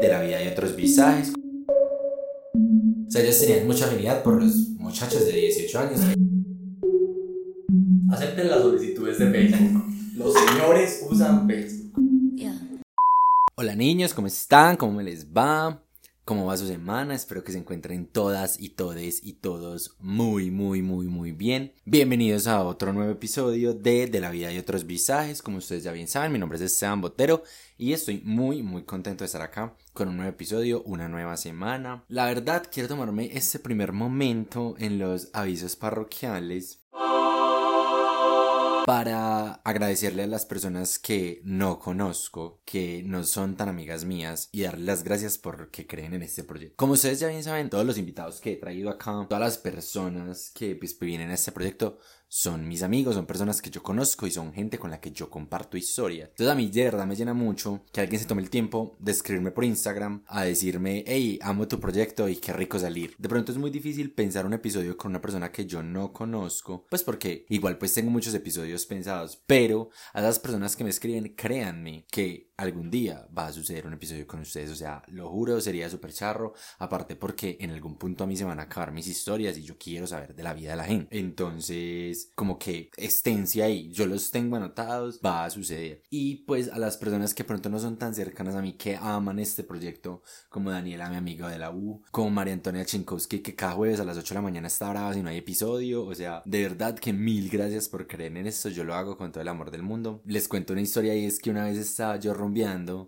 de la vida y otros visajes. O sea, ellos tenían mucha afinidad por los muchachos de 18 años. Acepten las solicitudes de Facebook. Los señores usan Facebook. Hola niños, ¿cómo están? ¿Cómo me les va? ¿Cómo va su semana? Espero que se encuentren todas y todes y todos muy, muy, muy, muy bien. Bienvenidos a otro nuevo episodio de De la vida y otros visajes. Como ustedes ya bien saben, mi nombre es Esteban Botero y estoy muy, muy contento de estar acá con un nuevo episodio, una nueva semana. La verdad, quiero tomarme este primer momento en los avisos parroquiales para agradecerle a las personas que no conozco, que no son tan amigas mías y darles las gracias por que creen en este proyecto. Como ustedes ya bien saben, todos los invitados que he traído acá, todas las personas que pues, vienen a este proyecto son mis amigos, son personas que yo conozco y son gente con la que yo comparto historia. Entonces a mí de verdad me llena mucho que alguien se tome el tiempo de escribirme por Instagram a decirme, hey, amo tu proyecto y qué rico salir. De pronto es muy difícil pensar un episodio con una persona que yo no conozco, pues porque igual pues tengo muchos episodios pensados, pero a las personas que me escriben, créanme que algún día va a suceder un episodio con ustedes. O sea, lo juro, sería súper charro. Aparte porque en algún punto a mí se van a acabar mis historias y yo quiero saber de la vida de la gente. Entonces, como que estencia ahí. Yo los tengo anotados, va a suceder. Y pues a las personas que pronto no son tan cercanas a mí, que aman este proyecto, como Daniela, mi amiga de la U, como María Antonia Chinkowski, que cada jueves a las 8 de la mañana está brava si no hay episodio. O sea, de verdad que mil gracias por creer en esto. Yo lo hago con todo el amor del mundo. Les cuento una historia y es que una vez estaba yo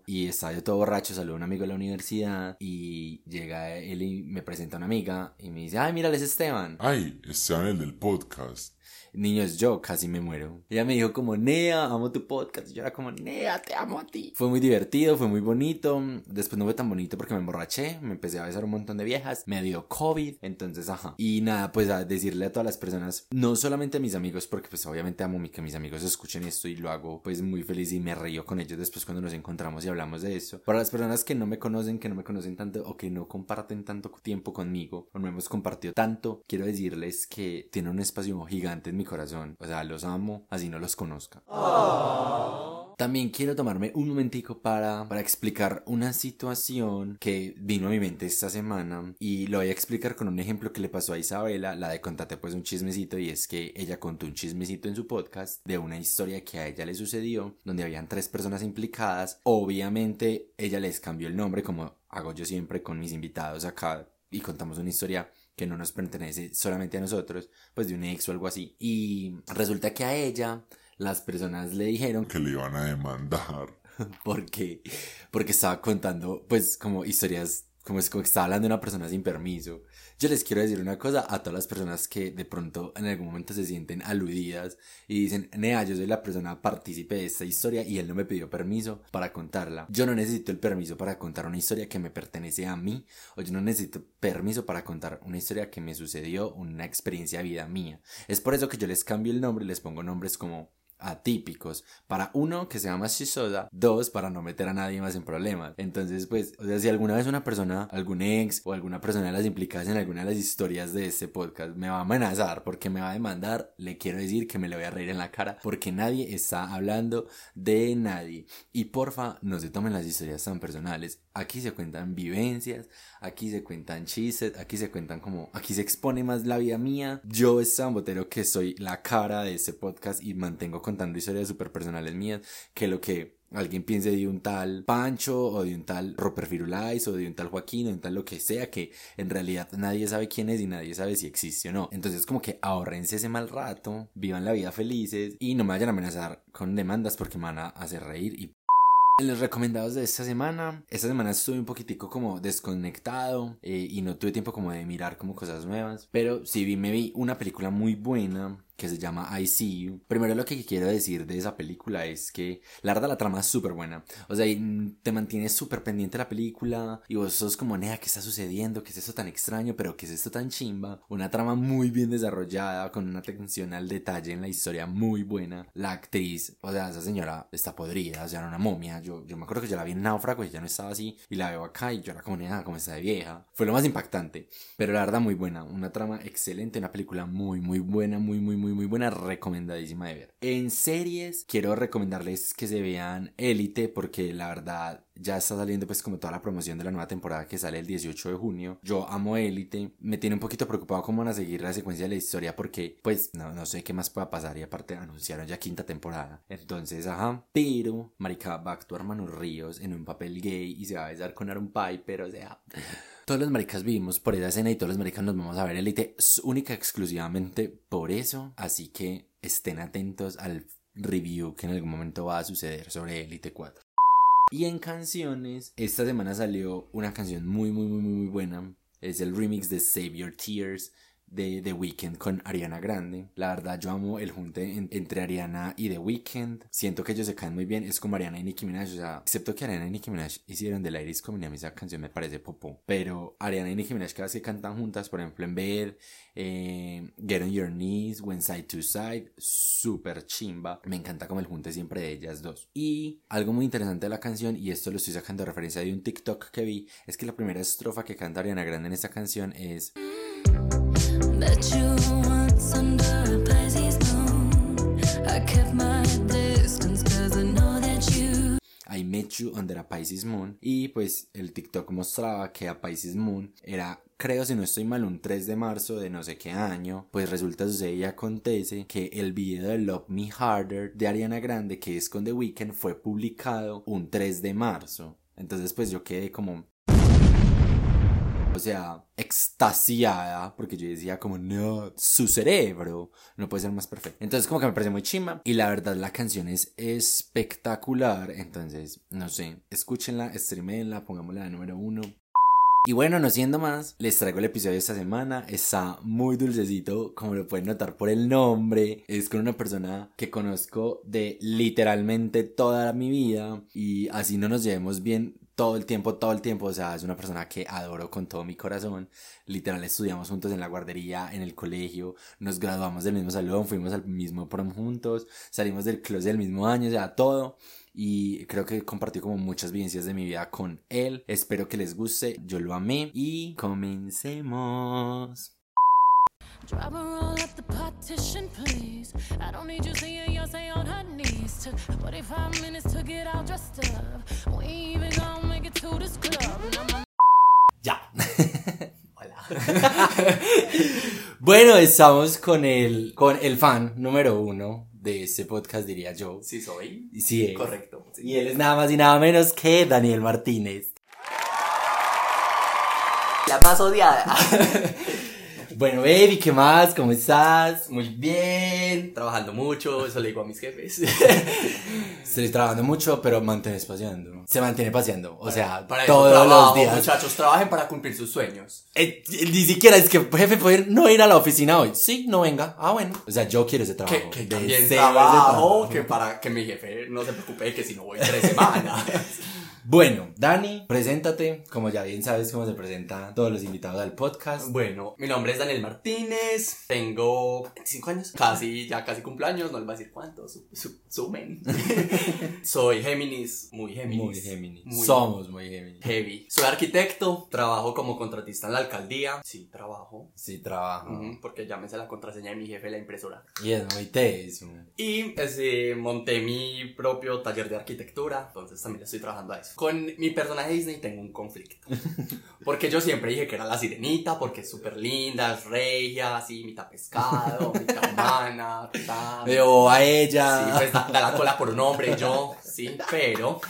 y estaba yo todo borracho, saludo a un amigo de la universidad y llega él y me presenta a una amiga y me dice, ay, mira, es Esteban. Ay, Esteban el del podcast. Niños, yo casi me muero. Ella me dijo como, Nea, amo tu podcast. Y yo era como, Nea, te amo a ti. Fue muy divertido, fue muy bonito. Después no fue tan bonito porque me emborraché. Me empecé a besar un montón de viejas. Me dio COVID. Entonces, ajá. Y nada, pues a decirle a todas las personas, no solamente a mis amigos, porque pues obviamente amo que mis amigos escuchen esto y lo hago pues muy feliz y me río con ellos después cuando nos encontramos y hablamos de eso. Para las personas que no me conocen, que no me conocen tanto o que no comparten tanto tiempo conmigo o no hemos compartido tanto, quiero decirles que tiene un espacio gigante en mi corazón. O sea, los amo, así no los conozca. También quiero tomarme un momentico para, para explicar una situación que vino a mi mente esta semana y lo voy a explicar con un ejemplo que le pasó a Isabela, la de contate pues un chismecito y es que ella contó un chismecito en su podcast de una historia que a ella le sucedió donde habían tres personas implicadas. Obviamente ella les cambió el nombre como hago yo siempre con mis invitados acá y contamos una historia que no nos pertenece solamente a nosotros, pues de un ex o algo así. Y resulta que a ella las personas le dijeron que le iban a demandar. porque, porque estaba contando, pues, como historias, como es como que estaba hablando una persona sin permiso. Yo les quiero decir una cosa a todas las personas que de pronto en algún momento se sienten aludidas y dicen, Nea, yo soy la persona partícipe de esta historia y él no me pidió permiso para contarla. Yo no necesito el permiso para contar una historia que me pertenece a mí o yo no necesito permiso para contar una historia que me sucedió, una experiencia de vida mía. Es por eso que yo les cambio el nombre y les pongo nombres como atípicos. Para uno, que sea más chisosa. Dos, para no meter a nadie más en problemas. Entonces, pues, o sea, si alguna vez una persona, algún ex o alguna persona de las implicadas en alguna de las historias de este podcast me va a amenazar porque me va a demandar, le quiero decir que me le voy a reír en la cara porque nadie está hablando de nadie. Y porfa, no se tomen las historias tan personales. Aquí se cuentan vivencias, aquí se cuentan chistes, aquí se cuentan como, aquí se expone más la vida mía. Yo, Esteban Botero, que soy la cara de este podcast y mantengo contando historias súper personales mías, que lo que alguien piense de un tal Pancho o de un tal Roper Firulais o de un tal Joaquín o de un tal lo que sea que en realidad nadie sabe quién es y nadie sabe si existe o no. Entonces como que ahorrense ese mal rato, vivan la vida felices y no me vayan a amenazar con demandas porque me van a hacer reír y en los recomendados de esta semana, esta semana estuve un poquitico como desconectado eh, y no tuve tiempo como de mirar como cosas nuevas, pero sí vi, me vi una película muy buena que se llama I See You. Primero lo que quiero decir de esa película es que la verdad la trama es súper buena. O sea, te mantienes súper pendiente de la película y vos sos como, nea, ¿qué está sucediendo? ¿Qué es esto tan extraño? ¿Pero qué es esto tan chimba? Una trama muy bien desarrollada, con una atención al detalle en la historia muy buena. La actriz, o sea, esa señora está podrida, o sea, era una momia. Yo, yo me acuerdo que yo la vi en Náufrago y ya no estaba así y la veo acá y yo era como, nea, como está de vieja. Fue lo más impactante, pero la verdad muy buena. Una trama excelente, una película muy, muy buena, muy, muy, muy muy, buena, recomendadísima de ver. En series, quiero recomendarles que se vean Élite, porque la verdad ya está saliendo pues como toda la promoción de la nueva temporada que sale el 18 de junio. Yo amo Élite, me tiene un poquito preocupado cómo van a seguir la secuencia de la historia porque pues no, no sé qué más pueda pasar y aparte anunciaron ya quinta temporada. Entonces, ajá, pero marica va a actuar Manu Ríos en un papel gay y se va a besar con Aaron Piper, o sea... Todos los maricas vivimos por esa escena y todos los maricas nos vamos a ver Élite única exclusivamente por eso, así que estén atentos al review que en algún momento va a suceder sobre Elite 4. Y en canciones, esta semana salió una canción muy, muy, muy, muy buena. Es el remix de Save Your Tears de The Weeknd con Ariana Grande. La verdad, yo amo el junte entre Ariana y The Weeknd. Siento que ellos se caen muy bien. Es como Ariana y Nicki Minaj. Excepto que Ariana y Nicki Minaj hicieron The Ladies Coming a mí esa canción me parece popó. Pero Ariana y Nicki Minaj cada vez que cantan juntas, por ejemplo en Bed, eh, Get on Your Knees, When Side to Side, súper chimba. Me encanta como el junte siempre de ellas dos. Y algo muy interesante de la canción, y esto lo estoy sacando de referencia de un TikTok que vi, es que la primera estrofa que canta Ariana Grande en esta canción es... I met you under a Pisces Moon. Y pues el TikTok mostraba que a Pisces Moon era creo si no estoy mal un 3 de marzo de no sé qué año. Pues resulta sucede y acontece que el video de Love Me Harder de Ariana Grande que es con The Weeknd fue publicado un 3 de marzo. Entonces pues yo quedé como o sea, extasiada, porque yo decía como, no, su cerebro no puede ser más perfecto. Entonces como que me parece muy chima y la verdad la canción es espectacular, entonces, no sé, escúchenla, streamenla, pongámosla de número uno. Y bueno, no siendo más, les traigo el episodio de esta semana. Está muy dulcecito, como lo pueden notar por el nombre. Es con una persona que conozco de literalmente toda mi vida. Y así no nos llevemos bien, todo el tiempo, todo el tiempo. O sea, es una persona que adoro con todo mi corazón. Literal, estudiamos juntos en la guardería, en el colegio, nos graduamos del mismo salón, fuimos al mismo prom juntos, salimos del closet del mismo año, o sea, todo. Y creo que compartí como muchas vivencias de mi vida con él. Espero que les guste, yo lo amé y comencemos. A roll the partition, please. I don't need you on her knees. Took 45 minutes to get all dressed up. We even gonna make it to this club. Ya. Hola. bueno, estamos con el, con el fan número uno de este podcast, diría yo. Sí, soy. Sí, es. Correcto. Y él es nada más y nada menos que Daniel Martínez. La más odiada. Bueno, baby, ¿qué más? ¿Cómo estás? Muy bien, trabajando mucho, eso le digo a mis jefes. Estoy trabajando mucho, pero mantienes paseando. Se mantiene paseando, o sea, para todos los días. Muchachos, trabajen para cumplir sus sueños. Eh, ni siquiera es que, jefe, ¿puede no ir a la oficina hoy? Sí, no venga. Ah, bueno. O sea, yo quiero ese trabajo. Que, que también trabajo, que para que mi jefe no se preocupe que si no voy tres semanas. Bueno, Dani, preséntate. Como ya bien sabes cómo se presentan todos los invitados al podcast. Bueno, mi nombre es Daniel Martínez. Tengo 25 años. Casi, ya casi cumpleaños. No les voy a decir cuántos. sumen. Soy Géminis. Muy Géminis. Muy Géminis. Somos muy Géminis. Heavy. Soy arquitecto. Trabajo como contratista en la alcaldía. Sí, trabajo. Sí, trabajo. porque ya me sé la contraseña de mi jefe, la impresora. Y es muy teso. Y este, monté mi propio taller de arquitectura. Entonces también estoy trabajando a eso. Con mi personaje Disney tengo un conflicto. Porque yo siempre dije que era la sirenita, porque es súper linda, es regia, así, mitad pescado, mitad humana, Veo a ella. Sí, pues da, la cola por un hombre, yo, sí, pero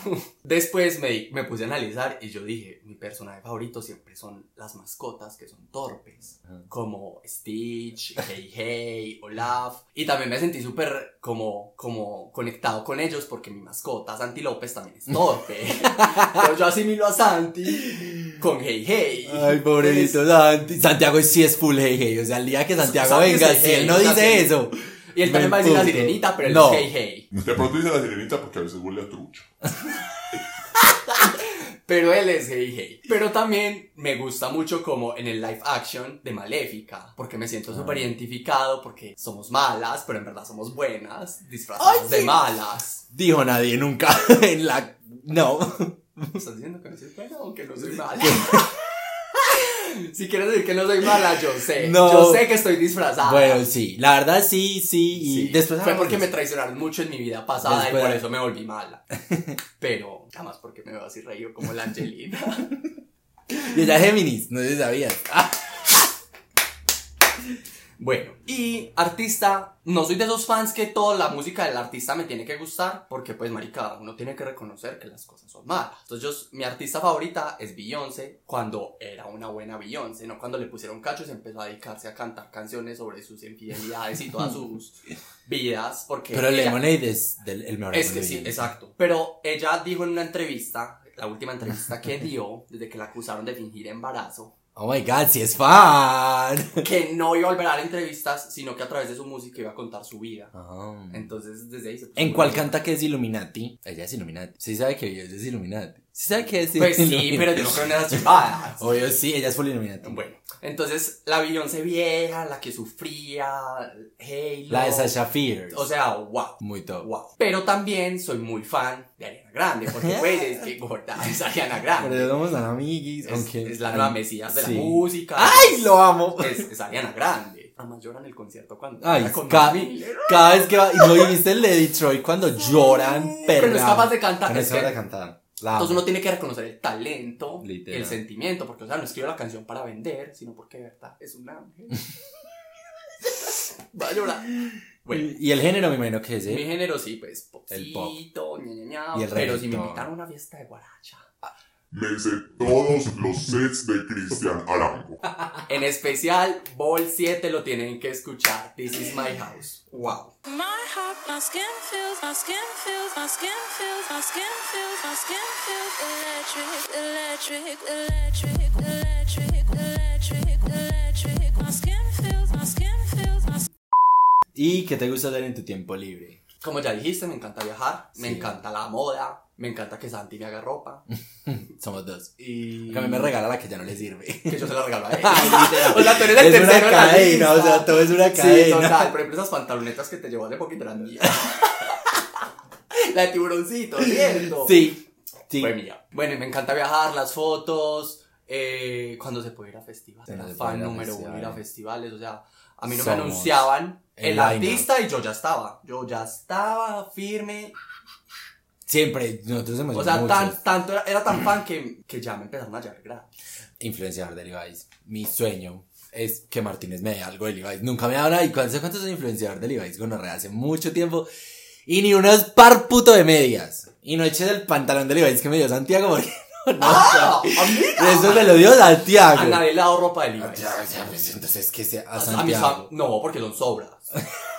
después me, me puse a analizar y yo dije, personaje favorito siempre son las mascotas que son torpes, como Stitch, Hey Hey, Olaf. Y también me sentí súper como, como conectado con ellos porque mi mascota, Santi López, también es torpe. Pero yo asimilo a Santi con Hey Hey. Ay, pobrecito Santi. Santiago sí es full Hey Hey. O sea, el día que Santiago venga, si él no dice eso. Y él también va a decir la sirenita, pero él no. es Hey Hey. De pronto dice la sirenita porque a veces huele a trucho. Pero él es hey hey. Pero también me gusta mucho como en el live action de Maléfica. Porque me siento súper ah. identificado. Porque somos malas, pero en verdad somos buenas. Disfrazadas de malas. Dijo nadie nunca en la. No. ¿Estás diciendo que no soy buena o que no soy mala? Si quieres decir que no soy mala, yo sé. No. Yo sé que estoy disfrazada. Bueno, sí, la verdad sí, sí, y Sí, después fue porque me traicionaron mucho en mi vida pasada Después- y por eso me volví mala. Pero, nada más porque me veo así reído como la Angelina. Y ella Géminis, no sé si sabías. Bueno, y artista, no soy de esos fans que toda la música del artista me tiene que gustar, porque pues marica, uno tiene que reconocer que las cosas son malas. Entonces yo, mi artista favorita es Beyoncé, cuando era una buena Beyoncé, no cuando le pusieron cachos y empezó a dedicarse a cantar canciones sobre sus infidelidades y todas sus vidas, porque... Pero ella- Lemonade es del, el mejor Es que sí, exacto. Pero ella dijo en una entrevista, la última entrevista que dio, desde que la acusaron de fingir embarazo, Oh my god, si es fan. que no iba a volver a dar entrevistas, sino que a través de su música iba a contar su vida. Ah. Entonces, desde ahí se ¿En cuál canta que es Illuminati? Ella es Illuminati. Sí sabe que Beyoncé es Illuminati. Sí sabe que es Pues sí, pero yo no creo en esas chivadas. Obvio sí, ella es full Illuminati. Bueno, entonces la Beyoncé vieja, la que sufría, Halo. La de Sasha Fierce. O sea, wow. Muy top. Wow. Pero también soy muy fan de Ariana Grande, porque pues es que gorda es Ariana Pero Grande. somos tan amiguis. Es, aunque... es la nueva mesías de Sí. la música. ¡Ay, lo amo! Es, es Ariana Grande. Además llora en el concierto cuando Ay, con ca- Mac Miller. cada vez que va. ¿Y no viste el de Detroit cuando lloran? Pero no es capaz de cantar, No es capaz de cantar. La Entonces uno tiene que reconocer el talento, Literal. el sentimiento, porque o sea, no escribe la canción para vender, sino porque de verdad es un ángel. Va a llorar. Bueno, Y el género me imagino que es, mi ¿eh? género sí, pues El pop. popcito, ña, ña, ña, Y el pero si me invitan a una fiesta de guaracha, Me sé todos los sets de Cristian Arango. en especial Ball 7 lo tienen que escuchar. This is my house. Wow. My heart, my skin feels, my skin feels, my skin feels, my skin feels, my skin feels electric, electric, electric, electric, electric, electric. My skin feels, my skin feels, my skin ¿Y qué te gusta hacer en tu tiempo libre? Como ya dijiste, me encanta viajar, me encanta la moda, me encanta que Santi me haga ropa Somos dos. y Que a mí me regala la que ya no le sirve. que yo se la regalo a él. Literal. o sea, tú eres el es una tercero en la cadena, o sea, todo es una Sí, cadena. total. Por ejemplo, esas pantalonetas que te llevó hace poquito eran mías. la de tiburoncito, ¿cierto? Sí, sí. Fue mía. Bueno, y me encanta viajar, las fotos, eh, cuando se puede ir a festivales. Era fan número uno ir a festivales. O sea, a mí no Somos me anunciaban el el, artista y yo ya estaba. Yo ya estaba firme. Siempre, nosotros hemos O sea, muchos. tan, tanto era, era tan fan que, que ya me empezaron a llevar gratis. influenciador de Levi's. Mi sueño es que Martínez me dé algo de Levi's. Nunca me nada. ¿Y cuántos cuántos soy influenciador de Levi's? Gonorrea, hace mucho tiempo. Y ni unos par puto de medias. Y no eches el pantalón de Levi's que me dio Santiago porque no, no, ¡Ah! o sea, ¡Amiga! Eso me lo dio Santiago. A nadie le ha dado ropa de Levi's. Pues, entonces que sea a A mis Santiago. fam- No, porque son sobras.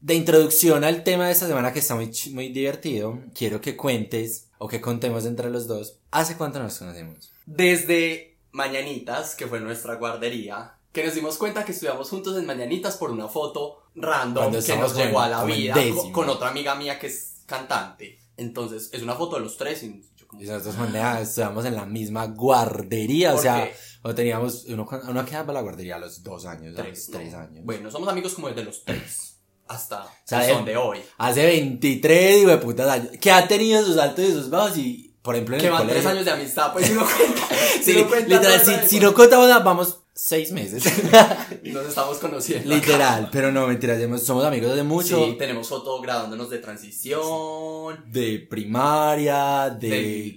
De introducción al tema de esta semana que está muy, muy divertido, quiero que cuentes o que contemos entre los dos. ¿Hace cuánto nos conocemos? Desde Mañanitas, que fue nuestra guardería, que nos dimos cuenta que estudiamos juntos en Mañanitas por una foto random que nos llegó a la en vida con, con otra amiga mía que es cantante. Entonces, es una foto de los tres y yo como... Y nosotros maneja, estudiamos en la misma guardería, o ¿Por sea, o teníamos, uno, uno quedaba la guardería a los dos años, a los Tres, tres no. años. Bueno, somos amigos como desde los tres hasta sea, el son de hoy. Hace 23, hijo de putas años, que ha tenido sus altos y sus bajos y, por ejemplo, en Que el van colegio. tres años de amistad, pues si no cuenta. Sí, si no cuenta literal, toda si, si no contamos nada, vamos seis meses. Nos estamos conociendo. literal, pero no, mentira, somos- amigos desde mucho. Sí, tenemos foto grabándonos de transición. De primaria, de...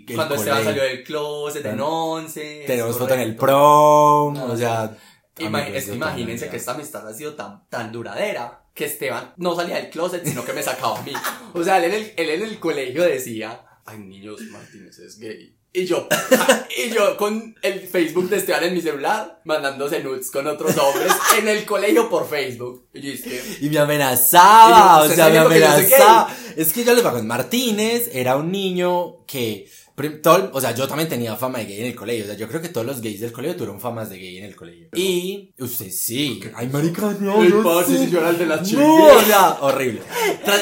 de cuando Esteban salió del closet en 11. Tenemos es foto en el prom, Ah, o sea... Ima- amigos es que de toda la imagínense que esta amistad ha sido tan, tan duradera que Esteban no salía del closet, sino que me sacaba a mí. O sea, él en el, él en el colegio decía, ay niños, Martínez es gay. Y yo, y yo con el Facebook de Esteban en mi celular, mandándose nudes con otros hombres en el colegio por Facebook. Y yo Y me amenazaba, Y yo, o ¿usted sea, me que amenazaba. Es que yo les pago. Martínez era un niño que, todo- o sea, yo también tenía fama de gay en el colegio. O sea, yo creo que todos los gays del colegio tuvieron famas de gay en el colegio. Y usted sí. Ay, marica, no. el no si yo era el de las No, o sea, horrible.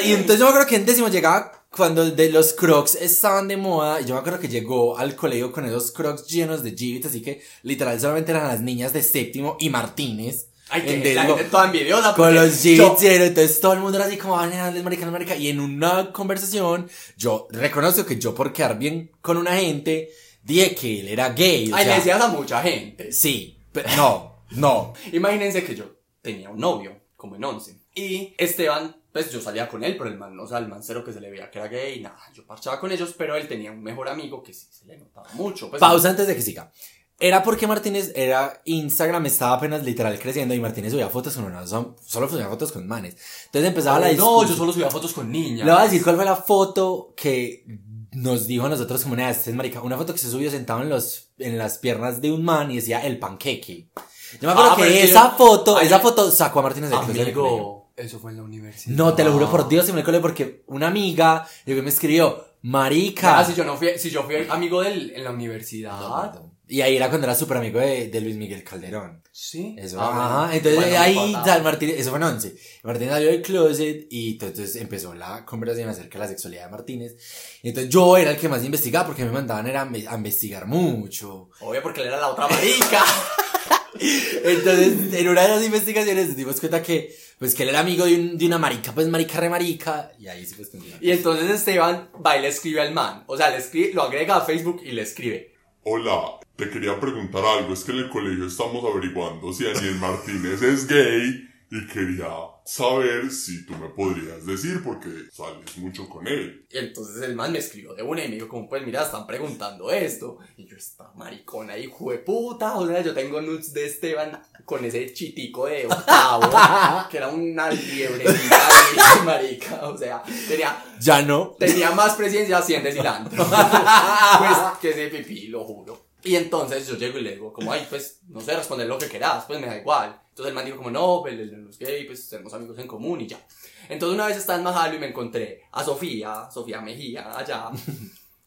Y entonces yo me acuerdo que en décimo llegaba cuando de los crocs estaban de moda. Y yo me acuerdo que llegó al colegio con esos crocs llenos de jeans. Así que literal solamente eran las niñas de séptimo y Martínez. Ay, que la décimo. gente toda envidiosa. Con los yo- jeans llenos, entonces todo el mundo era así como, "Ah, no, es marica, marica. Y en una conversación, yo reconozco que yo por quedar bien con una gente, dije que él era gay. o Ay, le sea, decías a mucha gente. Sí, pero no, no. Imagínense que yo tenía un novio, como en 11. Y Esteban, pues yo salía con él, pero el man, o sea, el man cero que se le veía que era gay, nada, yo parchaba con ellos, pero él tenía un mejor amigo que sí se le notaba mucho. Pues, Pausa antes de que siga. Era porque Martínez era Instagram estaba apenas literal creciendo y Martínez subía fotos con una solo subía fotos con manes. Entonces empezaba la No, discusión. yo solo subía fotos con niñas. Le voy a decir cuál fue la foto que nos dijo a nosotros como una este es marica, una foto que se subió sentado en los en las piernas de un man y decía el panqueque. Yo me acuerdo Ah, que es que esa yo- foto, Ay, esa yo- foto sacó a Martínez del del colegio. Amigo, eso fue en la universidad. No, te lo juro por Dios, se me cole porque una amiga llegó y me escribió, marica. Ah, si yo no fui, si yo fui amigo de él en la universidad. Y ahí era cuando era súper amigo de, de Luis Miguel Calderón. Sí. Eso, Ah, ajá. Entonces Bueno, ahí, tal, Martín, eso fue en 11. Martín salió del closet y entonces empezó la conversación acerca de la sexualidad de Martínez. Y entonces yo era el que más investigaba porque me mandaban era a investigar mucho. Obvio, porque él era la otra marica. Entonces, en una de las investigaciones nos dimos cuenta que, pues, que él era amigo de, un- de una marica, pues, marica re marica. Y ahí sí, pues, y entonces Esteban va y le escribe al man. O sea, le escribe, lo agrega a Facebook y le escribe. Hola, te quería preguntar algo. Es que en el colegio estamos averiguando si Daniel Martínez es gay y quería saber si tú me podrías decir porque sales mucho con él. Y entonces el man me escribió de una y me dijo como, pues mira, están preguntando esto. Y yo, esta maricona, hijo de puta. O sea, yo tengo nudes de Esteban con ese chitico de octavo, que era una liebre marica. O sea, tenía, Ya no. tenía más presencia así de cilantro. pues que ese pipí, lo juro. Y entonces yo llego y le digo, como, ay, pues, no sé, responder lo que quieras, pues me da igual. Entonces el man dijo como, no, pues él no es gay, pues tenemos amigos en común y ya. Entonces una vez estaba en Majalo y me encontré a Sofía, Sofía Mejía, allá.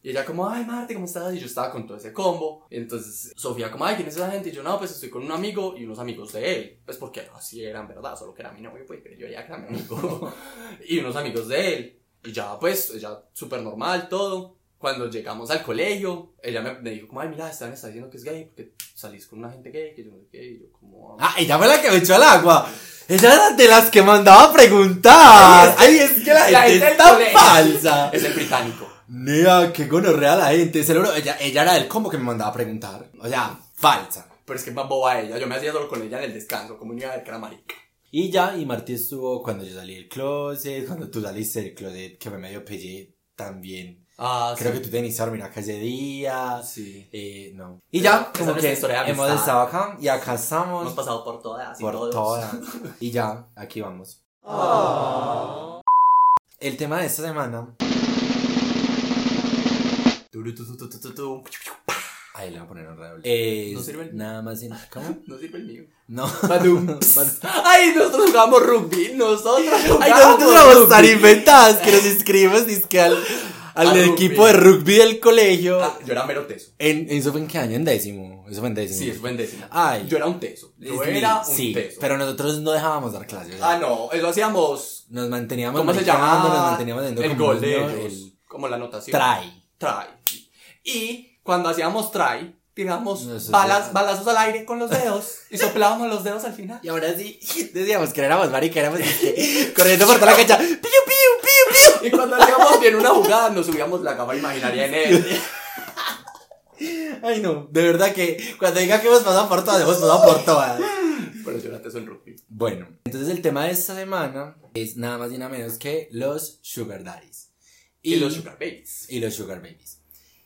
Y ella como, ay, Marte, ¿cómo estás? Y yo estaba con todo ese combo. Entonces Sofía como, ay, ¿quién es esa gente? Y yo, no, pues estoy con un amigo y unos amigos de él. Pues porque así eran, ¿verdad? Solo que era mi novio, pues, pero yo ya era mi amigo. y unos amigos de él. Y ya, pues, ella súper normal, todo. Cuando llegamos al colegio, ella me, me dijo como, ay, mira, Esteban está diciendo que es gay porque salís con una gente gay, que yo no sé qué. Y yo como... Ah, ella fue la que me echó al agua. Ella era de las que mandaba a preguntar. Ay, es que la, La gente es tan falsa. Es el británico. Nea, qué gonorrea la gente. Se lo juro, ella, ella era del combo que me mandaba a preguntar. O sea, falsa. Pero es que es más boba ella. Yo me hacía solo con ella en el descanso, como iba a ver que era marica. Y ya, y Martí estuvo cuando yo salí del closet, cuando tú saliste del closet, que me medio pellé también. Ah, Creo que tú tenías que dormir acá ese día. Sí. Eh, no. Y ya, como que hemos estado acá y acá estamos. Hemos pasado por todas y por todos. todas. Y ya, aquí vamos. El tema de esta semana. Ahí le voy a poner un redoble. Es No sirve el- nada más en. ¿Cómo? No sirve el mío. No. Badum. Bad- Ay, nosotros jugamos rugby. Nosotros Ay, jugamos nosotros éramos rugby. tan inventadas que nos inscribimos dizque al, al Al equipo de rugby del colegio. Ah, yo era mero teso. En, ¿Eso fue en qué año? En décimo. Eso fue en décimo. Sí, eso fue en décimo. Ay. Yo era un teso. Yo era un sí, teso. pero nosotros no dejábamos dar clases. Ah, no. Eso hacíamos. Nos manteníamos ¿Cómo se maricando, llama? Nos manteníamos haciendo el gol de ellos. el Como la anotación. try. Try. Y cuando hacíamos try, tirábamos No, balas, balazos al aire con los dedos y soplábamos los dedos al final. Y ahora sí, decíamos que éramos marica, éramos dizque, corriendo por toda la cancha. Y cuando hacíamos bien una jugada, nos subíamos la cama imaginaria en él. Ay, no, de verdad que cuando diga que hemos pasado por todas, hemos pasado por todas. Pero yo teso en rugby. Bueno, entonces el tema de esta semana es nada más y nada menos que los sugar daddies. Y, los sugar babies. y los sugar babies.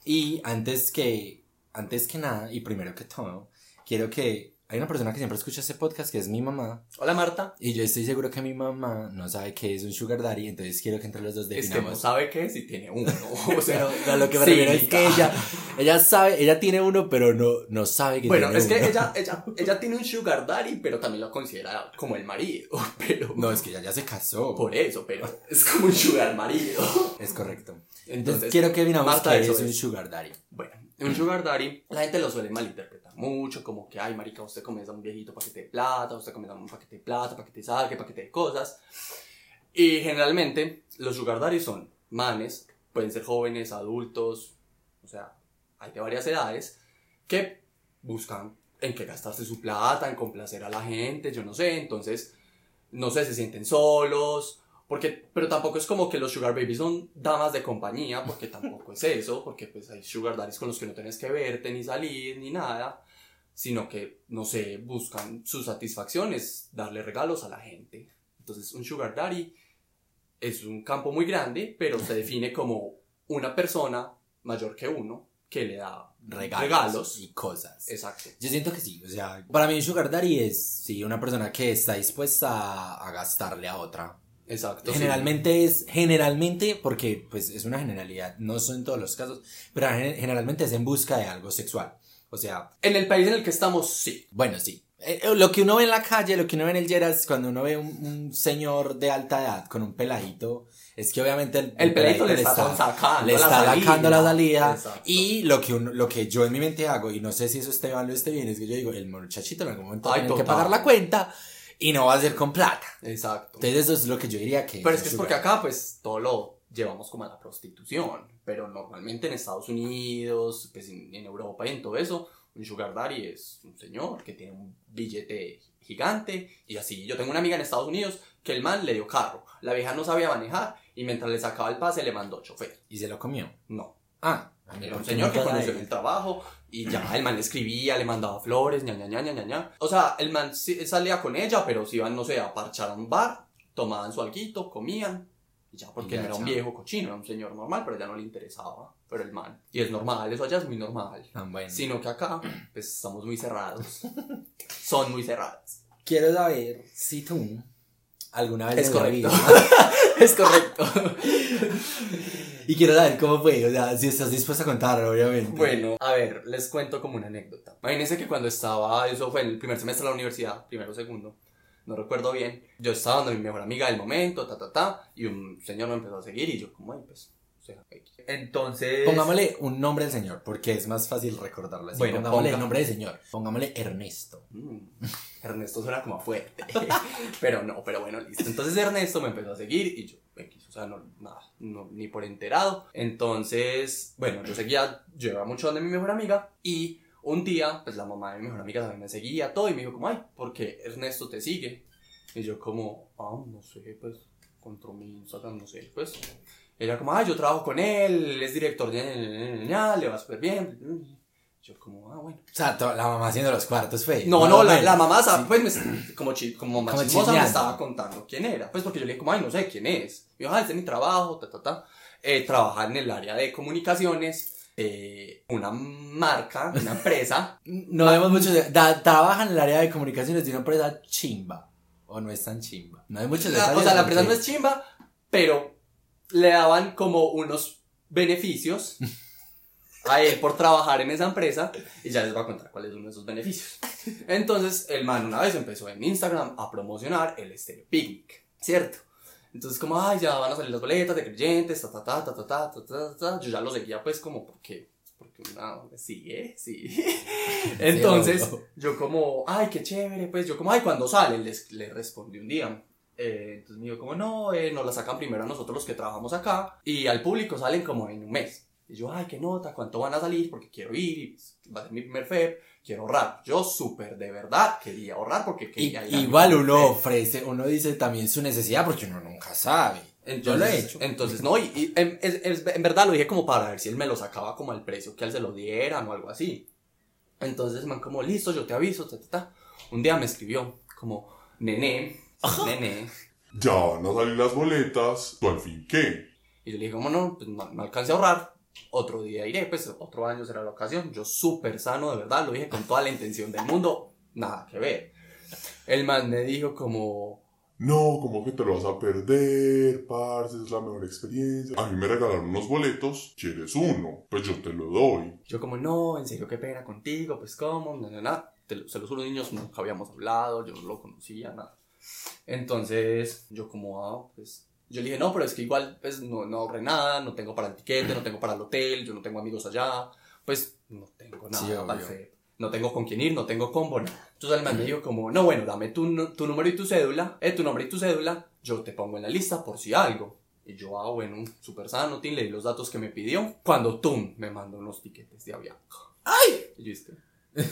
Y antes que, antes que nada, y primero que todo, quiero que hay una persona que siempre escucha este podcast que es mi mamá. Hola Marta. Y yo estoy seguro que mi mamá no sabe qué es un sugar daddy, entonces quiero que entre los dos Es que no definamos. sabe qué es y tiene uno. O sea, Pero lo que me sí, refiero es que hija. ella, ella sabe, ella tiene uno, pero no, no sabe que Bueno, tiene es que uno. ella, ella, ella tiene un sugar daddy, pero también lo considera como el marido. Pero No, es que ella ya se casó. por eso, pero es como un sugar marido. Es correcto. Entonces, Entonces, quiero que definamos Marta, qué es un sugar daddy. Bueno, un sugar daddy, la gente lo suele malinterpretar mucho, como que, ay, marica, usted comienza un viejito paquete de plata, usted comienza un paquete de plata, paquete de sal, que paquete de cosas. Y generalmente, los sugar daddy son manes, pueden ser jóvenes, adultos, o sea, hay de varias edades, que buscan en qué gastarse su plata, en complacer a la gente, yo no sé, entonces, no sé, se sienten solos, Porque, pero tampoco es como que los sugar babies son damas de compañía, porque tampoco es eso, porque pues hay sugar daddies con los que no tienes que verte, ni salir, ni nada, sino que, no sé, buscan su satisfacción es darle regalos a la gente. Entonces, un sugar daddy es un campo muy grande, pero se define como una persona mayor que uno que le da Regalos, regalos. y cosas. Exacto. Yo siento que sí, o sea, para mí un sugar daddy es, sí, una persona que está dispuesta a, a gastarle a otra. Exacto. sí. Generalmente es, generalmente, porque pues es una generalidad, no son todos los casos, pero gen- generalmente es en busca de algo sexual. O sea, En el país en el que estamos, sí. bueno, sí. Eh, eh, Lo que uno ve en la calle, lo que uno ve en el Geras, cuando uno ve un, un señor de alta edad con un peladito, es que obviamente el, El peladito le está sacando le la está salida. sacando la salida. Exacto. Y lo que, uno, lo que yo en mi mente hago, y no sé si eso Esteban lo esté bien, es que yo digo, el muchachito en algún momento tiene que pagar la cuenta y no va a ser con plata. Exacto. Entonces eso es lo que yo diría que... Pero es que es porque acá, pues, todo lo llevamos como a la prostitución. Pero normalmente en Estados Unidos, pues en, en Europa y en todo eso, un sugar daddy es un señor que tiene un billete gigante. Y así, yo tengo una amiga en Estados Unidos que el man le dio carro. La vieja no sabía manejar y mientras le sacaba el pase le mandó chofer. Y se lo comió. No. Ah, Era un señor que conoció el trabajo y ya el man le escribía, le mandaba flores, ña, ña, ña, ña, ña. O sea, el man salía con ella, pero si iban, no sé, a parchar a un bar, tomaban su alguito, comían, y ya, porque ya, no era un viejo cochino, era un señor normal, pero ya no le interesaba. Pero el man, y es normal, eso allá es muy normal. Ah, bueno. Sino que acá, pues estamos muy cerrados. Son muy cerrados. Quiero saber si tú alguna vez Es correcto. es correcto. y quiero saber cómo fue, o sea, si estás dispuesta a contar, obviamente. Bueno, a ver, les cuento como una anécdota. Imagínense que cuando estaba, eso fue en el primer semestre de la universidad, primero o segundo, no recuerdo bien, yo estaba donde mi mejor amiga del momento, ta, ta, ta, y un señor me empezó a seguir y yo como, ay, pues, o sea, X. Entonces... Pongámosle un nombre del señor, porque es más fácil recordarlo así. Bueno, Pongámosle ponga. el nombre del señor. Pongámosle Ernesto. Mm, Ernesto suena como fuerte, pero no, pero bueno, listo. Entonces Ernesto me empezó a seguir y yo, X, o sea, no, nada, no, ni por enterado. Entonces, bueno, yo seguía, yo iba mucho donde mi mejor amiga y un día, pues la mamá de mi mejor amiga también me seguía todo y me dijo como, ay, ¿por qué Ernesto te sigue? Y yo como, ah, no sé, pues, contra mi Instagram, no sé, pues. Ella como, ah, yo trabajo con él, él es director de... le va súper bien. Yo como, ah, bueno. O sea, la mamá haciendo los cuartos fue. No, no, la, bueno. la mamá, Sí. pues, me- como, chi- como Como chismosa me estaba contando quién era. Pues porque yo le dije, como, ay, no sé quién es. Y yo, ah, este es mi trabajo, ta, ta, ta. Eh, trabaja en el área de comunicaciones, eh, una marca, una empresa. No vemos muchos. de- da- trabaja en el área de comunicaciones de una empresa chimba. O no es tan chimba. No hay muchos La- detalles. o sea, la empresa no es chimba, pero le daban como unos beneficios a él por trabajar en esa empresa y ya les voy a contar cuáles son esos beneficios. Entonces, el man una vez empezó en Instagram a promocionar el Stereo Picnic, ¿cierto? Entonces, como, ay, ya van a salir las boletas de creyentes, ta, ta, ta, ta, ta, ta, ta, ta, ta. Yo ya lo seguía, pues, como, porque, porque me sigue, sí. Entonces, yo como, ay, qué chévere, pues, yo como, ay, cuando sale? Les, le respondí un día. Eh, entonces me dijo como, no, eh, nos la sacan primero a nosotros los que trabajamos acá y al público salen como en un mes. Y yo, ay, qué nota, cuánto van a salir, porque quiero ir, y pues, va a ser mi primer FEP, quiero ahorrar. Yo súper de verdad quería ahorrar porque quería ir a mi igual uno ofrece, uno dice también su necesidad porque uno nunca sabe. Yo lo he hecho. Entonces, no, y, y en, es- en verdad lo dije como para ver si él me lo sacaba como al precio que él se lo dieran o algo así. Entonces, man, como, listo, yo te aviso, ta, ta, ta. Un día me escribió como, nene, nene. Ya van a salir las boletas, ¿tú al fin qué? Y yo le dije, como no, pues no, no alcancé a ahorrar. Otro día iré, pues otro año será la ocasión. Yo súper sano, de verdad, lo dije con toda la intención del mundo. Nada que ver. El man me dijo como, No, como que te lo vas a perder, parce, es la mejor experiencia. A mí me regalaron unos boletos, ¿quieres uno? Pues yo te lo doy. yo como, no, en serio, qué pena contigo, pues cómo, na, na, na. Te Se los juro, niños, nunca habíamos hablado, yo no lo conocía, nada. Entonces, yo como, ah, pues... Yo le dije, no, pero es que igual, pues, no, no ahorré nada, no tengo para el tiquete, no tengo para el hotel, yo no tengo amigos allá, pues, no tengo nada Sí, para el. No tengo con quién ir, no tengo combo, nada. Entonces el man me dijo como, no, bueno, dame tu, tu número y tu cédula, eh, tu nombre y tu cédula, yo te pongo en la lista por si algo. Y yo, ah, bueno, súper sano, Tim, le di los datos que me pidió. Cuando Tum me mandó unos tiquetes de avión. ¡Ay! Y yo.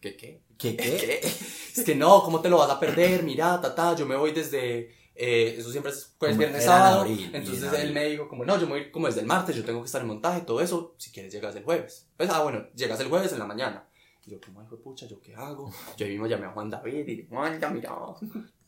¿Qué qué? ¿Qué qué? ¿Qué? Es que no, ¿cómo te lo vas a perder? Mira, tata, yo me voy desde eh, eso siempre es Como viernes, sábado. abril, entonces en él me dijo como, no, yo me voy a ir como desde el martes, yo tengo que estar en montaje, todo eso, si quieres llegas el jueves. Pues, ah, bueno, llegas el jueves en la mañana. Y yo, como, hijo de pucha, ¿yo qué hago? Yo ahí mismo llamé a Juan David y dije, Juan, ya mira,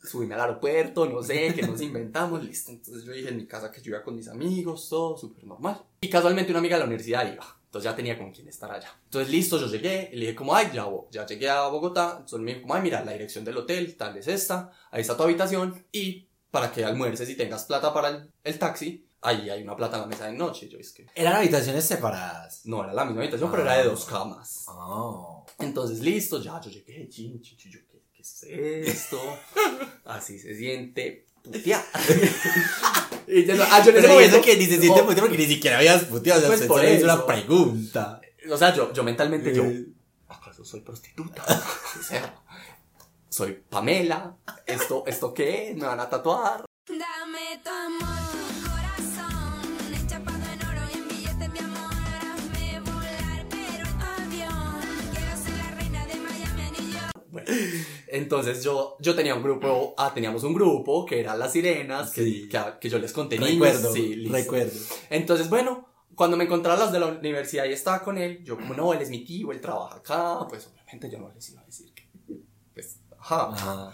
subíme al aeropuerto, no sé, que nos inventamos, listo. Entonces yo dije en mi casa que yo iba con mis amigos, todo súper normal. Y casualmente una amiga de la universidad iba. Entonces ya tenía con quién estar allá. Entonces listo, yo llegué y le dije como, ay, ya, ya llegué a Bogotá. Entonces me dijo como, ay, mira, la dirección del hotel, tal es esta, ahí está tu habitación y para que almuerces y tengas plata para el, el taxi, ahí hay una plata en la mesa de noche. Yo es que, Eran habitaciones separadas. no, era la misma habitación, pero era de dos camas. Oh. Entonces, listo, ya, yo llegué, chin, chin, chin, yo, ¿qué, qué es esto? Así se siente putear. y yo, ah, yo en ese momento, eso que ni se siente puto porque ni siquiera habías puteado. O sea, Pues por eso. una pregunta. O sea, yo, yo mentalmente, yo, Eh. ¿acaso soy prostituta? o sea, soy Pamela, ¿esto, ¿esto qué? ¿Me van a tatuar? Dame tu amor, tu corazón, enchapado en oro y en billetes, mi amor. Hazme volar, pero en avión. Quiero ser la reina de Miami a New York. Bueno, entonces yo, yo tenía un grupo, ah, teníamos un grupo que eran las sirenas, que, Sí. que, que yo les conté Recuerdo, sí, listo. recuerdo. Entonces, bueno, cuando me encontraba las de la universidad y estaba con él, yo como, no, él es mi tío, él trabaja acá, pues obviamente yo no les iba a decir ajá.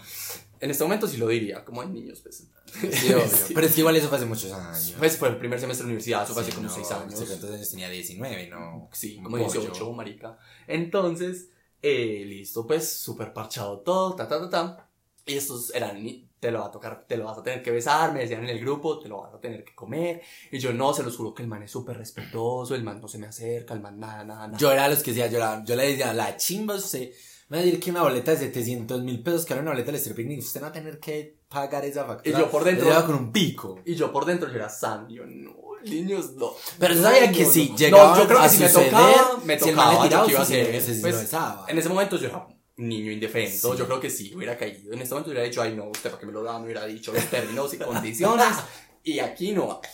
En este momento sí lo diría, como hay niños, pues. Sí, obvio. Pero es que igual eso fue hace muchos años. Pues fue el primer semestre de universidad, eso fue hace Sí, como no, 6 años. cuántos años tenía 19, ¿no? Sí, como pollo. 18, marica. Entonces, eh, listo, pues, súper parchado todo, ta, ta, ta, ta. Y estos eran, te lo va a tocar, te lo vas a tener que besar, me decían en el grupo, te lo vas a tener que comer. Y yo, no, se los juro que el man es súper respetuoso, el man no se me acerca, el man nada, nada, nada. Yo era los que decía, yo, yo le decía, la chimba usted, me va a decir que una boleta de 700 mil pesos, que era una boleta de strip y usted no va a tener que pagar esa factura. Y yo por dentro- con un pico. Y yo por dentro yo era yo, no, niños, no. Pero sabía que si no. llegaba No, yo creo que a si me suceder, tocaba, me si el tocaba, tiraba, yo iba a hacer. sí Pues. En ese momento yo era niño indefenso, Sí. yo creo que sí, hubiera caído. En este momento hubiera dicho, ay no, usted para qué me lo da, me hubiera dicho los términos y condiciones, y aquí no hay.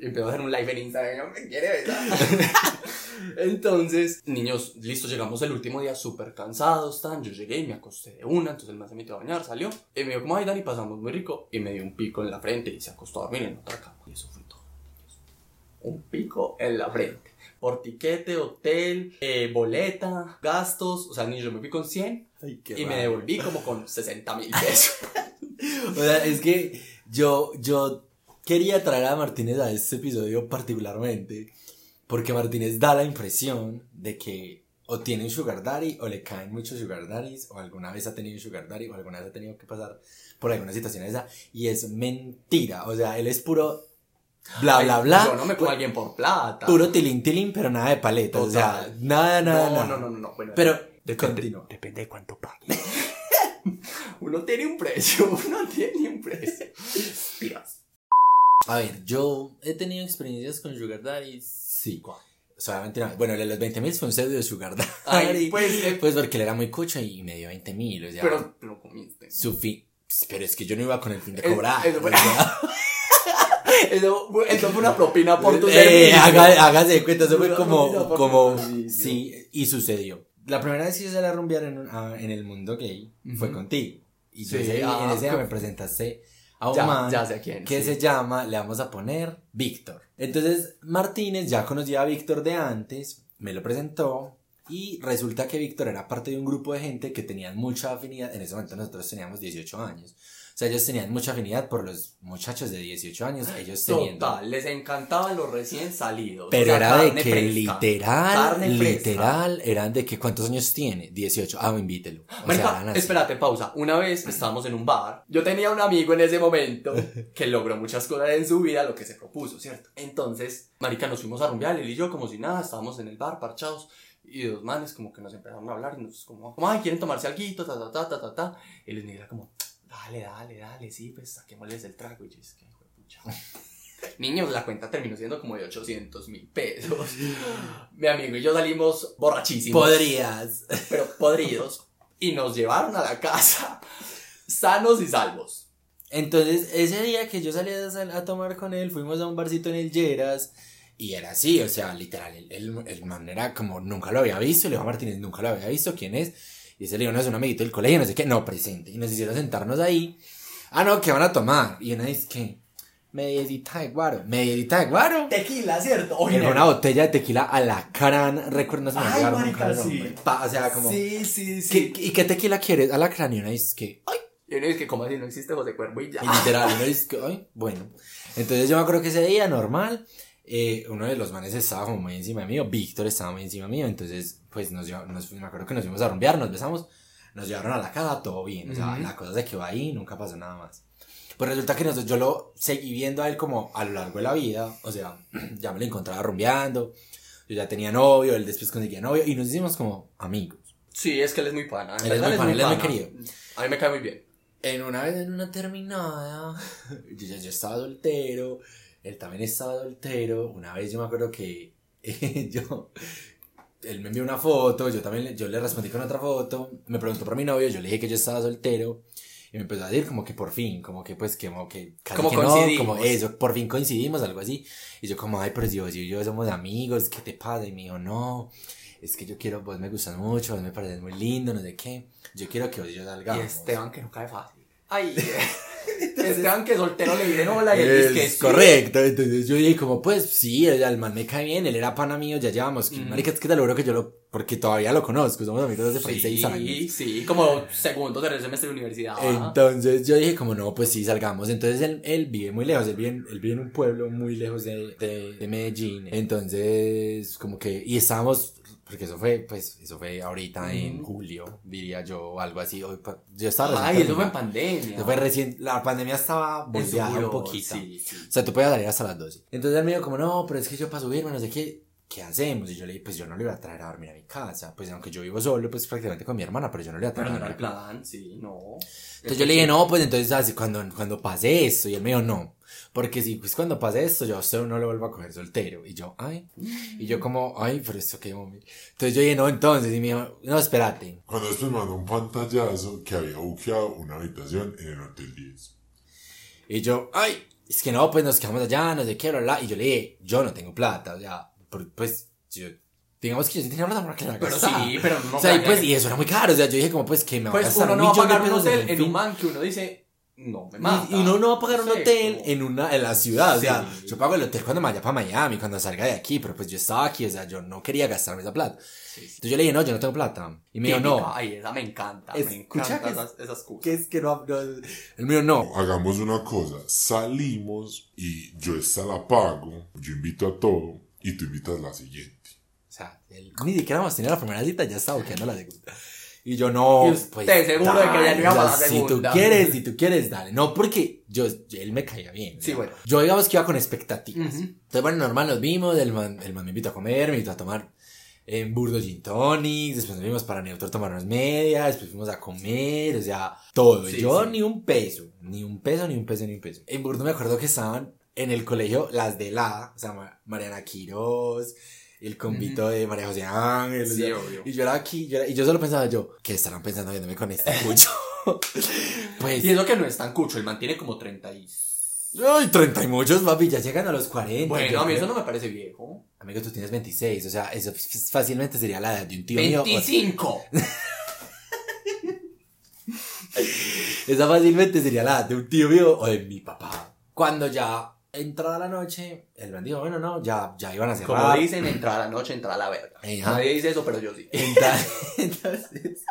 Y empezó a hacer un live en Instagram, no me quiere besar. Entonces, niños, listo, llegamos el último día súper cansados, tan, yo llegué y me acosté de una, entonces el man se metió a bañar, salió, y me dijo como, ay Dani, pasamos muy rico, y me dio un pico en la frente y se acostó a dormir en otra cama, y eso fue todo. Un pico en la frente. Por tiquete, hotel, eh, boleta, gastos, o sea, ni yo me fui con 100 Ay, qué y me devolví como con 60 mil pesos. O sea, es que yo, yo quería traer a Martínez a este episodio particularmente porque Martínez da la impresión de que o tiene un sugar daddy o le caen muchos sugar daddies o alguna vez ha tenido un sugar daddy o alguna vez ha tenido que pasar por alguna situación esa y es mentira. O sea, él es puro bla bla Ay, bla. Yo no me como alguien por plata. Puro tilín tilín, pero nada de paletas. O sea, Total. nada, nada, no, nada. no, no, no, no. Bueno, Pero, depende, depende de cuánto pague. uno tiene un precio, uno tiene un precio. Tiras. A ver, yo he tenido experiencias con Sugar Daddy, sí. Solamente una. Bueno, el de los 20 mil fue un pseudo de Sugar Daddy. Ay, pues, eh, Pues porque él era muy cucho y me dio 20 mil. O sea, pero lo comiste. su fin. Pero es que yo no iba con el fin de cobrar. eso fue- o sea, Eso, fue- eso fue una propina por tu eh, haga- hágase de cuenta, eso fue como. como sí, y sucedió. La primera vez que yo salí a rumbear en, un- a- en el mundo gay fue contigo. Y yo ese- ah, en ese día me presentaste a un Ya, man ya sé quién. que sí. se llama, le vamos a poner Víctor. Entonces Martínez ya conocía a Víctor de antes, me lo presentó y resulta que Víctor era parte de un grupo de gente que tenían mucha afinidad, en ese momento nosotros teníamos 18 años, sea, ellos tenían mucha afinidad por los muchachos de 18 años, ellos teniendo... Total, les encantaban los recién salidos. Pero O sea, era de que fresca. literal, literal, eran de que ¿cuántos años tiene? 18, ah, invítelo. O Marica, sea, espérate, pausa. Una vez estábamos en un bar. Yo tenía un amigo en ese momento que logró muchas cosas en su vida, lo que se propuso, ¿cierto? Entonces, Marica, nos fuimos a rumbear, él y yo, como si nada, estábamos en el bar, parchados. Y dos manes como que nos empezaron a hablar y nos como, como ay, quieren tomarse algo, ta, ta, ta, ta, ta, ta. Y les era como, dale, dale, dale, sí, pues saquémosles el trago. Y yo, es que, hijo de pucha. Niños, la cuenta terminó siendo como de 800 mil pesos. Mi amigo y yo salimos borrachísimos Podrías. pero podridos, y nos llevaron a la casa sanos y salvos. Entonces, ese día que yo salí a, a tomar con él, fuimos a un barcito en el Lleras. Y era así, o sea, literal, el, el, el man era como nunca lo había visto. Le dijo a Martínez, nunca lo había visto, ¿quién es? Y ese le dijo, no, es un amiguito del colegio, no sé qué, no, presente. Y nos hicieron sentarnos ahí ah, no, ¿qué van a tomar? Y una dice que, mediedita de guaro, mediedita de guaro. Tequila, ¿cierto? O Era una botella de tequila a la crán, recuerdo, no se me Ay, marica, sí. o sea, como, Sí, sí, sí. ¿qué- ¿y qué tequila quieres? A la crán, y una dice que, ay, Y uno dice que como así no existe José Cuervo y ya. Y literal, uno dice que, ay, bueno. Entonces yo me acuerdo que ese día, normal, eh, uno de los manes estaba como muy encima mío, Víctor estaba muy encima mío, entonces, pues nos, nos me acuerdo que nos fuimos a rumbear, nos besamos, nos llevaron a la casa, todo bien, o sea, Ujú. la cosa se quedó ahí, nunca pasó nada más. Pues resulta que nosotros, yo lo seguí viendo a él como a lo largo de la vida, o sea, ya me lo encontraba rumbeando, yo ya tenía novio, él después conseguía novio, y nos hicimos como amigos. Sí, es que él es muy pana. Él es muy pana, él es muy querido. A mí me cae muy bien. En una vez en una terminada, yo, ya- yo estaba soltero, él también estaba soltero. Una vez yo me acuerdo que yo, él me envió una foto, yo también le- yo le respondí con otra foto, me preguntó por mi novio, yo le dije que yo estaba soltero. Y me empezó a decir como que por fin, como que pues que como que casi Como que no, como eso, por fin coincidimos, algo así. Y yo como, ay, pero si vos y yo somos amigos, ¿qué te pasa? Y me dijo, no, es que yo quiero, vos me gustas mucho, vos me pareces muy lindo, no sé qué. Yo quiero que vos y yo salgamos. Y Esteban que no cae fácil. Ay, Esteban que soltero le dicen hola y él dice que sí. correcto, entonces yo dije como pues sí, el, el man me cae bien, él era pana mío, ya llevamos, Mm. marica, es que te lo juro que yo lo, porque todavía lo conozco, somos amigos desde por Sí, años. sí, como segundo, tercer semestre de universidad. Entonces yo dije como no, pues sí, salgamos, entonces él, él vive muy lejos, él vive, en, él vive en un pueblo muy lejos de, de, de Medellín, entonces como que, y estábamos, porque eso fue, pues, eso fue ahorita en Ujú. julio, diría yo, o algo así, yo estaba recién Ay, eso fue en pandemia. Eso fue recién, la pandemia estaba En volteada un poquito. Sí, sí. O sea, tú podías salir hasta las 12. Entonces él me dijo como, no, pero es que yo para subirme, no sé qué, ¿qué hacemos? Y yo le dije, pues yo no le iba a traer a dormir a mi casa. Pues aunque yo vivo solo, pues prácticamente con mi hermana, pero yo no le iba a traer Pero a no era el dormir. plan, sí, no. Entonces yo le dije, no, pues entonces así, cuando, cuando pase esto, y él me dijo, no. Porque si pues cuando pase esto, yo a usted no lo vuelvo a coger soltero. Y yo, ay. Y yo como, ay, pero esto qué hombre. Entonces yo dije, no, entonces, y me dijo, no, espérate. Cuando después mandó un pantallazo que había buqueado una habitación en el Hotel 10. Y yo, ay, es que no, pues nos quedamos allá, no sé qué, bla, bla. Y yo le dije, yo no tengo plata, o sea, por- pues, yo, digamos que yo sí tenía plata para que la Pero sí, pero no o sea, y pues, y eso era muy caro, o sea, yo dije como, pues, que me voy a Pues gastar uno un no va a millón de pagar un pesos hotel el en un fin. man que uno dice, no, me mata. Y, y uno no va a pagar un hotel en una, en la ciudad, o sea, yo pago el hotel cuando me vaya para Miami, cuando salga de aquí, pero pues yo estaba aquí, o sea, yo no quería gastarme esa plata. Sí, sí. Entonces yo le dije, no, yo no tengo plata. Y me dijo, no. Ay, esa me encanta. Escucha me que- encantan esas, esas cosas. Que es que no, no, me dijo, no. Hagamos una cosa, salimos y yo esta la pago, yo invito a todo y tú invitas la siguiente. O sea, él ni siquiera hemos tenido la primera cita, ya estaba buscando la segunda. Y yo no, Y usted seguro de que ya no iba para la Si tú quieres, si tú quieres, dale. No, porque yo, él me caía bien. Sí, ¿no? bueno. Yo digamos que iba con expectativas. Ujú. Entonces, bueno, normal nos vimos, el man, el man me invitó a comer, me invitó a tomar en Burdo Gin Tonics, después nos fuimos para Neutro a tomarnos media, después fuimos a comer, o sea, todo. Sí, yo sí. ni un peso, ni un peso, ni un peso, ni un peso. En Burdo me acuerdo que estaban en el colegio las de la, o sea, Ma- Mariana Quiroz, el convito de María José Ángel, o Sí, sea, obvio. y yo era aquí, yo era- y yo solo pensaba yo, ¿qué estarán pensando viéndome con este cucho? pues, Y eso que no es tan cucho, el man tiene como 30 y... ay, 30 y muchos, papi, ya llegan a los 40. Bueno, yo a mí eso no me parece viejo. Amigo, tú tienes 26, o sea, eso fácilmente sería la edad de un tío mío. o- 25. Esa fácilmente sería la edad de un tío mío o de mi papá. Cuando ya entrada la noche, el man dijo, bueno, no, ya, ya iban a cerrar. Como dicen, entrar a la noche, entrar a la verga. Ajá. Nadie dice eso, pero yo sí. Entonces,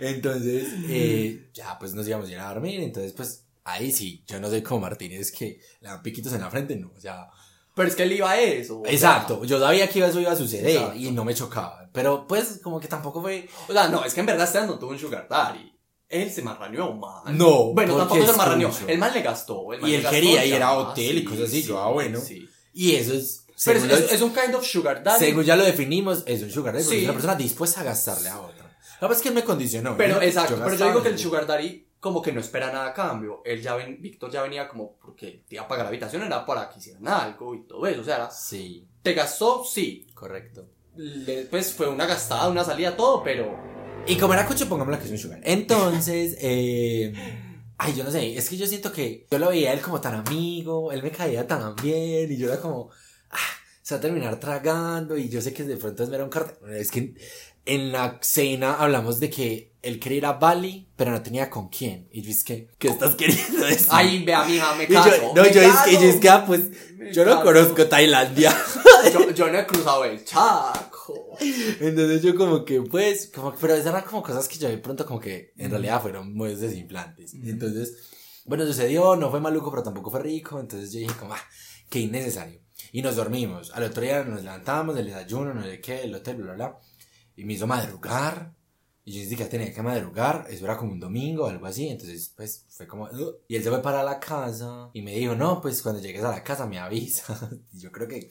entonces eh, ya pues nos íbamos a ir a dormir, entonces pues ahí sí, yo no soy como Martínez que le dan piquitos en la frente, no, o sea, Pero es que él iba a eso. sea, exacto, yo sabía que eso iba a suceder Exacto. y no me chocaba, pero pues como que tampoco fue, O sea, no, es que en verdad Esteban no tuvo un sugar daddy. Él se marraneó man. No, Bueno, tampoco se marraneó. El man le gastó. el man Y él gastó quería ya, ir a hotel y cosas así, yo, ah, bueno. sí. y eso es, Pero es, es- un kind of sugar daddy. según ya lo definimos, es un sugar daddy, Sí. es una persona dispuesta a gastarle a otra. La verdad es que él me condicionó. Pero ¿no? exacto, pero yo digo que y- el sugar daddy como que no espera nada a cambio. Él ya ven, Víctor ya venía como porque te iba a pagar la habitación, era para que hicieran algo y todo eso. O sea, era- Sí, te gastó, sí. correcto. Le- pues fue una gastada, una salida, todo, pero Y como era coche, pongámoslo que es un sugar. Entonces, eh, ay, yo no sé, es que yo siento que yo lo veía a él como tan amigo, él me caía tan bien y yo era como, ah, se va a terminar tragando y yo sé que de pronto es mera un cartel. Es que en la cena hablamos de que él quería ir a Bali, pero no tenía con quién. Y yo es que, ¿qué estás queriendo decir? Ay, vea, mija, me Y yo- caso. no, me yo es caso. que, yo es que, ah, pues, yo no caso. conozco Tailandia. Yo, yo no he cruzado el Chaco. Entonces yo como que, pues, como, pero esas eran como cosas que yo de pronto como que en realidad fueron muy desinflantes. Entonces, bueno, sucedió, no fue maluco, pero tampoco fue rico. Entonces yo dije como, ah, qué innecesario. Y nos dormimos. Al otro día nos levantamos del desayuno, no sé qué, el hotel, bla, bla, bla. Y me hizo madrugar. Y yo dije que tenía que madrugar. Eso era como un domingo o algo así. Entonces, pues, fue como... Y él se fue para la casa. Y me dijo, no, pues, cuando llegues a la casa me avisas. Y yo creo que...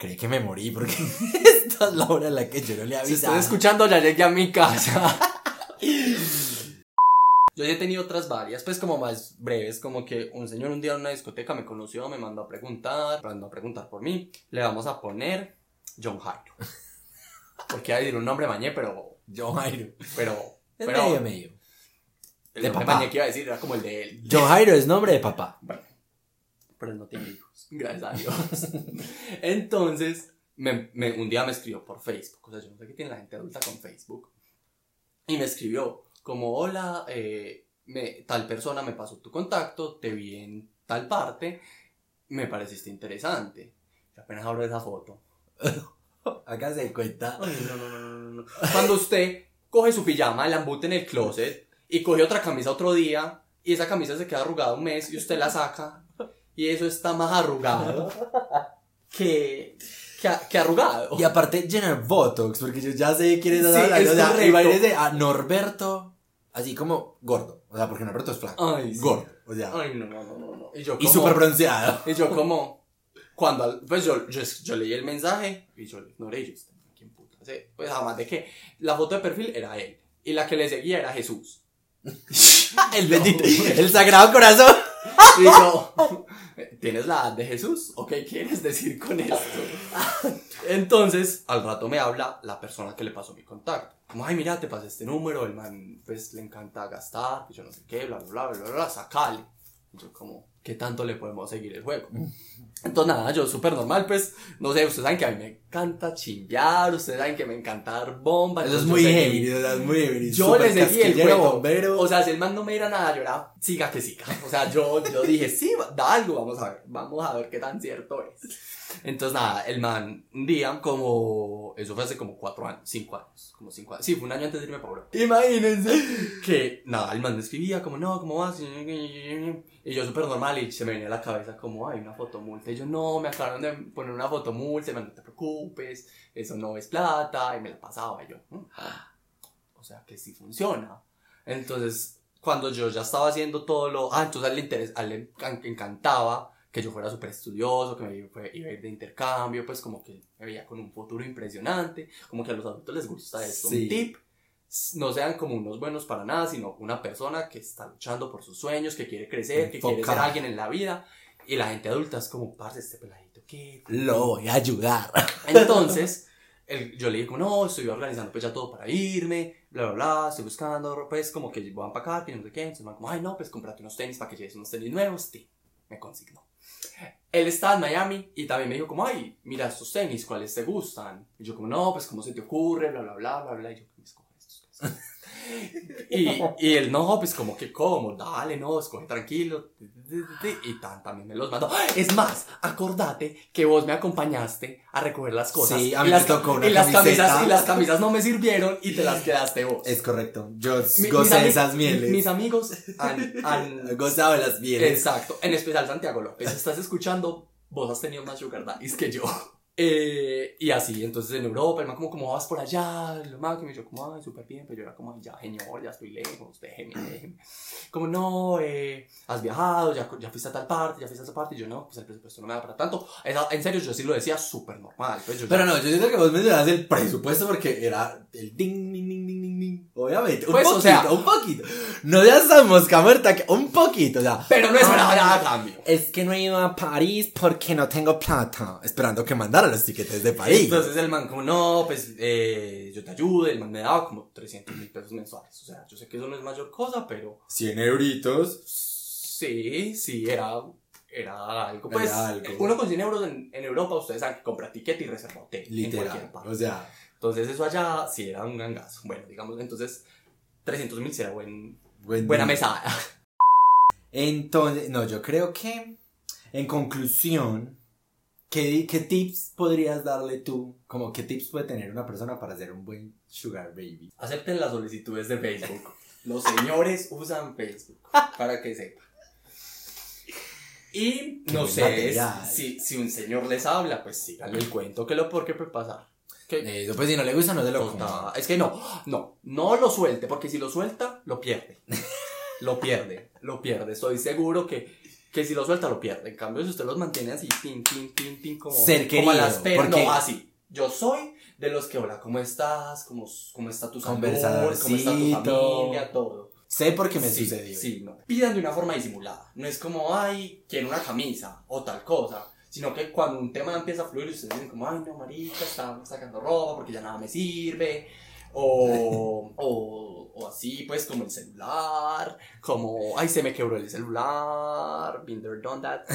Creí que me morí porque esta es la hora en la que yo no le Si avisaba. estoy escuchando, ya llegué a mi casa. Yo ya he tenido otras varias, pues como más breves, como que un señor un día en una discoteca me conoció, me mandó a preguntar, mandó a preguntar por mí. Le vamos a poner John Jairo. Porque iba a decir un nombre mañé, pero, John Jairo. pero, pero medio medio. el de papá. mañé que iba a decir era como el de él. John Jairo es nombre de papá. Bueno, pero él no tiene hijos, gracias a Dios. Entonces, me, me- un día me escribió por Facebook, o sea, yo no sé qué tiene la gente adulta con Facebook, y me escribió como, hola, eh, me- tal persona me pasó tu contacto, te vi en tal parte, me pareciste interesante. Y apenas abro esa foto. Hágase de cuenta. Ay, no, no, no, no. Cuando usted coge su pijama, la embute en el closet y coge otra camisa otro día y esa camisa se queda arrugada un mes y usted la saca y eso está más arrugado que, que, que arrugado. Y aparte llenar Botox, porque yo ya sé quién es Sí, es o sea, a Norberto, así como gordo. O sea, porque Norberto es flaco. Ay, sí. Gordo. O sea, Ay, no, no, no, no. Y yo y como, súper bronceado. y yo como, cuando, pues yo, yo, yo leí el mensaje y yo lo ignoré y yo, "Este ¿quién puta? Sí, Pues además de que la foto de perfil era él y la que le seguía era Jesús. el bendito. El sagrado corazón. Y yo, ¿tienes la edad de Jesús? ¿O qué quieres decir con esto? Entonces, al rato me habla la persona que le pasó mi contacto. Como, ay, mira, te pasé este número, el man, pues, le encanta gastar, que yo no sé qué, bla, bla, bla, bla, bla, bla, sacale. Y yo como, ¿qué tanto le podemos seguir el juego? Entonces, nada, yo súper normal, pues, no sé, ustedes saben que a mí me encanta chimbear, ustedes saben que me encanta dar bomba. Eso es muy heavy, o sea, es muy heavy. yo le seguí el juego. bombero. O sea, si el man no me diera nada, yo era, siga que siga. O sea, yo, yo dije, sí, da algo, vamos a ver, vamos a ver qué tan cierto es. Entonces, nada, el man, un día, como, eso fue hace como cuatro años, cinco años, como cinco años. Sí, fue un año antes de irme para Europa. Imagínense. Que, nada, el man me escribía, como, no, ¿cómo vas? Y yo súper normal, y se me venía a la cabeza como, hay una fotomulta. Y yo, no, me acabaron de poner una fotomulta, y me no te preocupes, eso no es plata, y me la pasaba. Y yo, "Mm, o sea, que sí funciona. Entonces, cuando yo ya estaba haciendo todo lo... Ah, entonces a él le, interes- a él le encan- encantaba que yo fuera súper estudioso, que me iba a ir de intercambio, pues como que me veía con un futuro impresionante, como que a los adultos les gusta esto. Sí. Un tip, no sean como unos buenos para nada, sino una persona que está luchando por sus sueños, que quiere crecer, que quiere ser alguien en la vida, y la gente adulta es como, parce, este peladito, ¿qué? Lo voy a ayudar. Entonces, el- yo le dije como, no, estoy organizando pues ya todo para irme, bla, bla, bla, estoy buscando, pues como que voy a empacar, que no sé qué. Entonces, man como, ay, no, pues cómprate unos tenis para que lleves unos tenis nuevos, sí, me consignó. Él estaba en Miami y también me dijo como, ay, mira estos tenis, ¿cuáles te gustan? Y yo como, no, pues cómo se te ocurre, bla, bla, bla, bla, bla. Y yo, ¿qué escojo estos? Y, y él, no, pues como que cómo, dale, no, escoge tranquilo. Y tan, también me los mandó. Es más, acordate que vos me acompañaste a recoger las cosas. Sí, a y mí las, me tocó una y las camisas Y las camisas no me sirvieron y te las quedaste vos. Es correcto. Yo Mi- gocé esas mieles. Mis amigos han, han- gozado de las mieles. Exacto, en especial Santiago López. Estás escuchando, vos has tenido más sugar daddies que yo. Eh, y así, entonces en Europa, el man como, ¿cómo vas por allá? Lo máximo, y yo como, ay, súper bien, pero yo era como, ay, ya, señor, ya estoy lejos, déjeme, déjeme. Como, no, eh, has viajado, ya, ya fuiste a tal parte, ya fuiste a esa parte, y yo, no, pues el presupuesto no me da para tanto. En serio, yo sí lo decía súper normal. Pues yo Pero ya- no, yo siento que vos mencionas el presupuesto porque era el ding, ding, ding, ding, Obviamente, un Pues, o poquito, sea- un poquito. No seas tan mosca muerta un poquito, o sea. Pero no esperaba Ay, nada a cambio. Es que no he ido a París porque no tengo plata. Esperando que mandara los tiquetes de París. Entonces el man como, no, pues eh, yo te ayudo, el man me daba como 300 mil pesos mensuales. O sea, yo sé que eso no es mayor cosa, pero 100 euritos. sí, sí, era, era algo. Pues, Era algo. uno con 100 euros en, en Europa, ustedes saben que compra ticket y reserva hotel. En cualquier Literal. parte. O sea, Entonces, eso allá sí era un gangazo. Bueno, digamos, entonces, 300 mil sí era buen, buen buena día. mesada. Entonces, no, yo creo que, en conclusión, ¿qué, ¿qué tips podrías darle tú? Como, ¿qué tips puede tener una persona para ser un buen sugar baby? Acepten las solicitudes de Facebook. Los señores usan Facebook, para que sepan. Y Qué no sé, si, si un señor les habla, pues síganle el cuento, que lo peor que puede pasar. Que, Eso, pues si no le gusta, no se lo coma. Es que no, no, no lo suelte, porque si lo suelta, lo pierde. lo pierde, lo pierde. Estoy seguro que, que si lo suelta, lo pierde. En cambio, si usted los mantiene así, tin, tin, tin, tin, como, Ser como a las porque- no, así. Yo soy de los que, hola, ¿cómo estás? ¿Cómo, cómo está tu salud? ¿Cómo está tu familia? Todo. Sé por qué me sí, sucedió. Sí, no. Pidan de una forma disimulada. No es como, ay, quiero una camisa o tal cosa. Sino que cuando un tema empieza a fluir, ustedes dicen como, ay, no, marica, está sacando ropa porque ya nada me sirve. O, o, o así, pues, como el celular. Como, ay, se me quebró el celular. Been there, done that.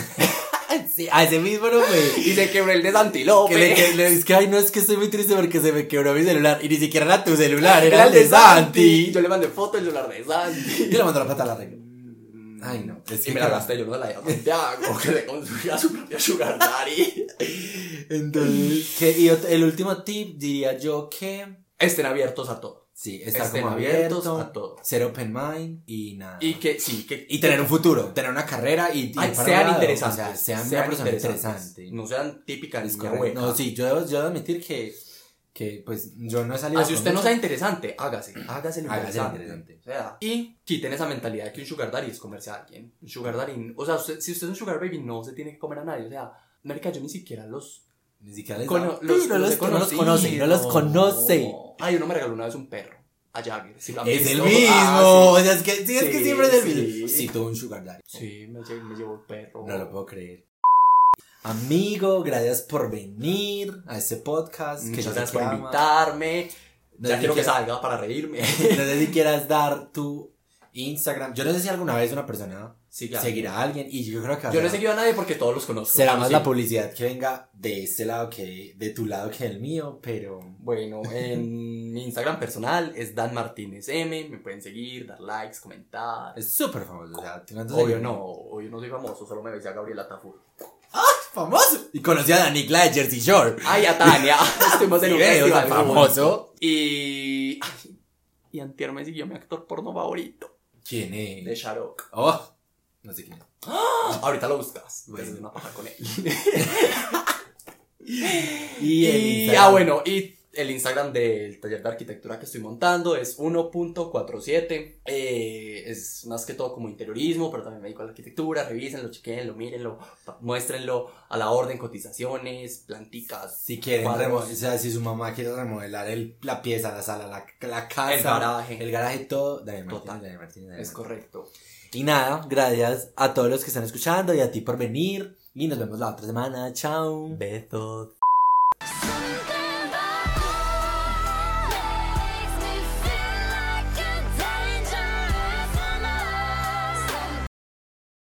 Sí, a ese mismo no me... Y se quebró el de Santilope. Que, le- que le- es que, ay, no, es que estoy muy triste porque se me quebró mi celular. Y ni siquiera era tu celular, era, Era el de Santi. Yo le mandé foto del celular de Santi. Yo le mando la plata a la regla. Ay, no. Es Y que me la gasté, yo no la di a que le construía su propia sugar daddy. Entonces, que, y el último tip diría yo que... Estén abiertos a todo. Sí, estar Estén como abiertos abierto, a todo. ser open mind y nada. Y que, sí, que... Y tener un futuro, tener una carrera y, y Ay, sean interesantes. O sea, sean, una persona interesante. No sean típicas. No, sí, yo debo, yo debo admitir que, que pues yo no he salido Ah, si usted no sea interesante, hágase. Hágase lo Hágase interesante. interesante. O sea, y quiten esa mentalidad de que un sugar daddy es comerse a alguien. Un sugar daddy... O sea, usted- si usted es un sugar baby, no se tiene que comer a nadie. O sea, marica, yo ni siquiera los... Ni siquiera les cono- da- Sí, no los, los conoce, no los conoce. Ay, uno me regaló una vez un perro. A Jagger. ¿Sí lo han Es el visto? mismo. Ah, O sea, es que, sí, es que siempre es el sí. mismo. Sí, tuvo un sugar daddy. sí. Sí, me, lle- me llevó el perro. No lo puedo creer. Amigo, gracias por venir a este podcast. que Muchas sé gracias que por amas. invitarme. No ya quiero que salga para reírme. No sé si quieras dar tu Instagram. Yo no sé si alguna vez una persona Siga. seguirá a alguien y yo creo que Yo no he seguido a nadie porque todos los conozco. será más sí. la publicidad que venga de este lado que de tu lado que del mío, pero Bueno, en mi Instagram personal es Dan Martínez M. Me pueden seguir, dar likes, comentar. es súper famoso. O sea, ¿cuántos Obvio no, obvio no soy famoso, solo me besé a Gabriela Tafur. Famoso. Y conocí a Danicla de Jersey Shore. Ay, a Tania. Estuvimos en un festival famoso. Y. ay, y antier me siguió mi actor porno favorito. ¿Quién De es? Sharok. Oh, no sé quién es. Ahorita lo buscas. Bueno. Una paja con él. Y, Y, ah, bueno, y el Instagram del taller de arquitectura que estoy montando es 1.47. Eh, es más que todo como interiorismo, pero también me dedico a la arquitectura. Revísenlo, chequenlo, mírenlo, muéstrenlo a la orden, cotizaciones, planticas. Si quieren o sea, si su mamá quiere remodelar el, la pieza, la sala, la, la casa, El garaje. el garaje, todo, David Martínez, Total. David Martínez, David Es correcto. Y nada, gracias a todos los que están escuchando y a ti por venir. Y nos vemos la otra semana. Chao. Besos. So